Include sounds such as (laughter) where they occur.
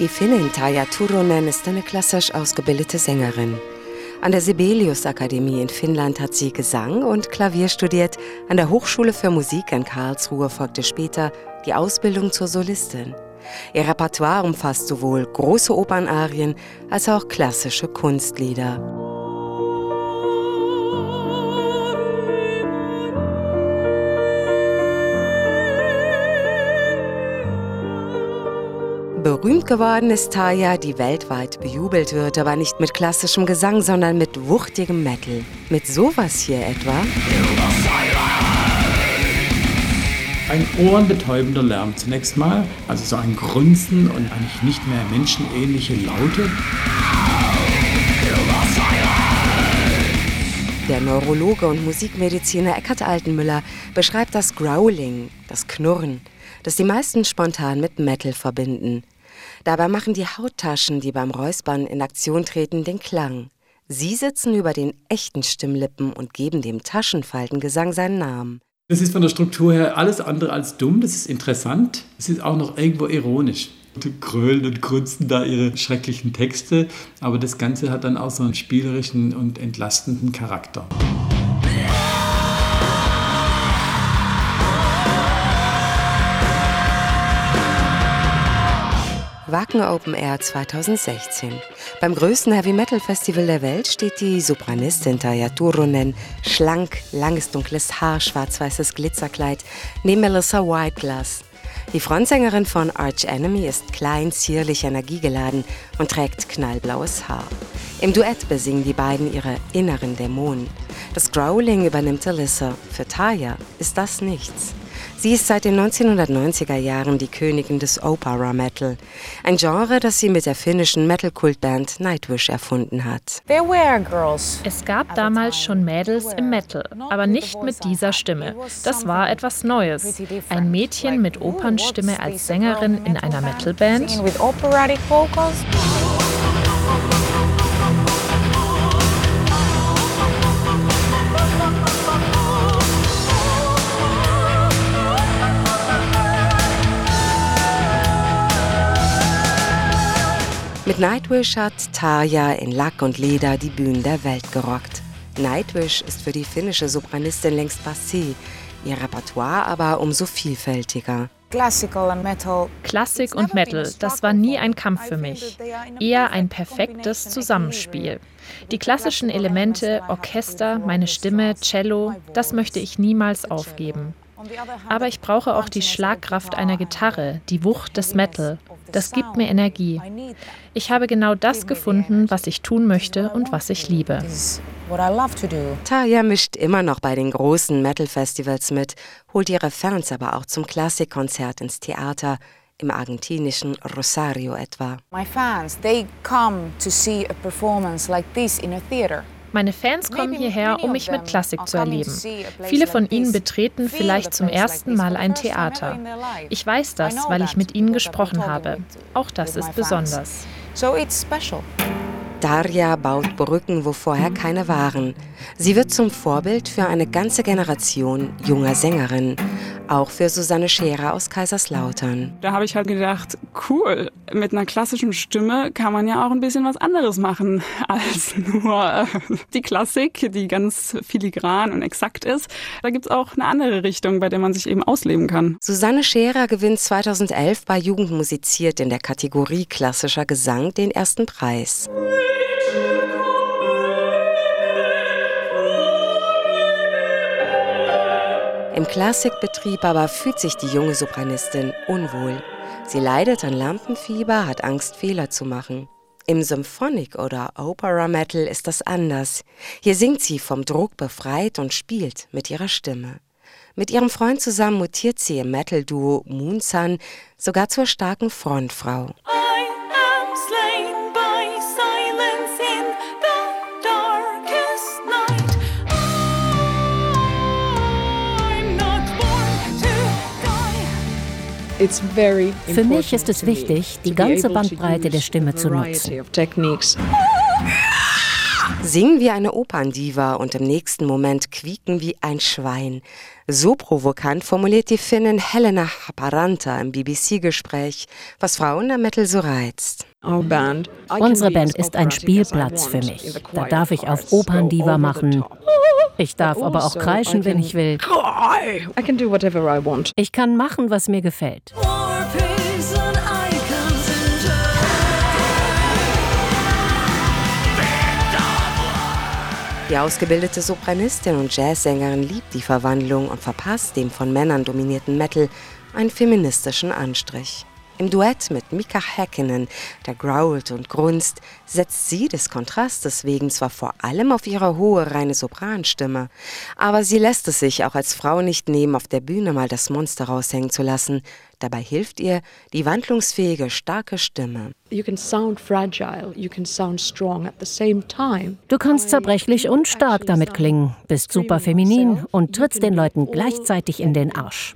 Die Finnin Taja Turunen ist eine klassisch ausgebildete Sängerin. An der Sibelius-Akademie in Finnland hat sie Gesang und Klavier studiert. An der Hochschule für Musik in Karlsruhe folgte später die Ausbildung zur Solistin. Ihr Repertoire umfasst sowohl große Opernarien als auch klassische Kunstlieder. Berühmt geworden ist Taya, die weltweit bejubelt wird, aber nicht mit klassischem Gesang, sondern mit wuchtigem Metal. Mit sowas hier etwa. Ein ohrenbetäubender Lärm zunächst mal, also so ein Grunzen und eigentlich nicht mehr menschenähnliche Laute. Der Neurologe und Musikmediziner Eckhard Altenmüller beschreibt das Growling, das Knurren, das die meisten spontan mit Metal verbinden. Dabei machen die Hauttaschen, die beim Räuspern in Aktion treten, den Klang. Sie sitzen über den echten Stimmlippen und geben dem Taschenfaltengesang seinen Namen. Das ist von der Struktur her alles andere als dumm, das ist interessant, es ist auch noch irgendwo ironisch. Die krölen und grunzen da ihre schrecklichen Texte, aber das Ganze hat dann auch so einen spielerischen und entlastenden Charakter. Wacken Open Air 2016. Beim größten Heavy Metal Festival der Welt steht die Sopranistin Taya Turunen, schlank, langes dunkles Haar, schwarz-weißes Glitzerkleid, neben Melissa Whiteglass. Die Frontsängerin von Arch Enemy ist klein, zierlich, energiegeladen und trägt knallblaues Haar. Im Duett besingen die beiden ihre inneren Dämonen. Das Growling übernimmt Alyssa. Für Taya ist das nichts. Sie ist seit den 1990er Jahren die Königin des Opera Metal, ein Genre, das sie mit der finnischen Metal-Kultband Nightwish erfunden hat. Es gab damals schon Mädels im Metal, aber nicht mit dieser Stimme. Das war etwas Neues. Ein Mädchen mit Opernstimme als Sängerin in einer Metalband. Mit Nightwish hat Tarja in Lack und Leder die Bühnen der Welt gerockt. Nightwish ist für die finnische Sopranistin längst passé, ihr Repertoire aber umso vielfältiger. Klassik und Metal, das war nie ein Kampf für mich, eher ein perfektes Zusammenspiel. Die klassischen Elemente, Orchester, meine Stimme, Cello, das möchte ich niemals aufgeben. Aber ich brauche auch die Schlagkraft einer Gitarre, die Wucht des Metal. Das gibt mir Energie. Ich habe genau das gefunden, was ich tun möchte und was ich liebe. Talia mischt immer noch bei den großen Metal-Festivals mit, holt ihre Fans aber auch zum Klassikkonzert ins Theater, im argentinischen Rosario etwa. My fans, they come to see a performance like this in a theater. Meine Fans kommen hierher, um mich mit Klassik zu erleben. Viele von ihnen betreten vielleicht zum ersten Mal ein Theater. Ich weiß das, weil ich mit ihnen gesprochen habe. Auch das ist besonders. Daria baut Brücken, wo vorher keine waren. Sie wird zum Vorbild für eine ganze Generation junger Sängerinnen, auch für Susanne Scherer aus Kaiserslautern. Da habe ich halt gedacht, cool, mit einer klassischen Stimme kann man ja auch ein bisschen was anderes machen (laughs) als nur äh, die Klassik, die ganz filigran und exakt ist. Da gibt es auch eine andere Richtung, bei der man sich eben ausleben kann. Susanne Scherer gewinnt 2011 bei Jugend musiziert in der Kategorie klassischer Gesang den ersten Preis. Im Klassikbetrieb aber fühlt sich die junge Sopranistin unwohl. Sie leidet an Lampenfieber, hat Angst, Fehler zu machen. Im Symphonic oder Opera Metal ist das anders. Hier singt sie vom Druck befreit und spielt mit ihrer Stimme. Mit ihrem Freund zusammen mutiert sie im Metal-Duo Moonsun sogar zur starken Frontfrau. Für mich ist es wichtig, die ganze Bandbreite der Stimme zu nutzen. Singen wie eine Operndiva und im nächsten Moment quieken wie ein Schwein. So provokant formuliert die Finnin Helena Haparanta im BBC-Gespräch, was Frauen am Metal so reizt. Unsere Band ist ein Spielplatz für mich. Da darf ich auf Operndiva machen. Ich darf aber auch kreischen, wenn ich will. Ich kann machen, was mir gefällt. Die ausgebildete Sopranistin und Jazzsängerin liebt die Verwandlung und verpasst dem von Männern dominierten Metal einen feministischen Anstrich. Im Duett mit Mika Häkkinen, der growlt und grunzt, setzt sie des Kontrastes wegen zwar vor allem auf ihre hohe, reine Sopranstimme, aber sie lässt es sich auch als Frau nicht nehmen, auf der Bühne mal das Monster raushängen zu lassen. Dabei hilft ihr die wandlungsfähige, starke Stimme. Du kannst zerbrechlich und stark damit klingen, bist super feminin und trittst den Leuten gleichzeitig in den Arsch.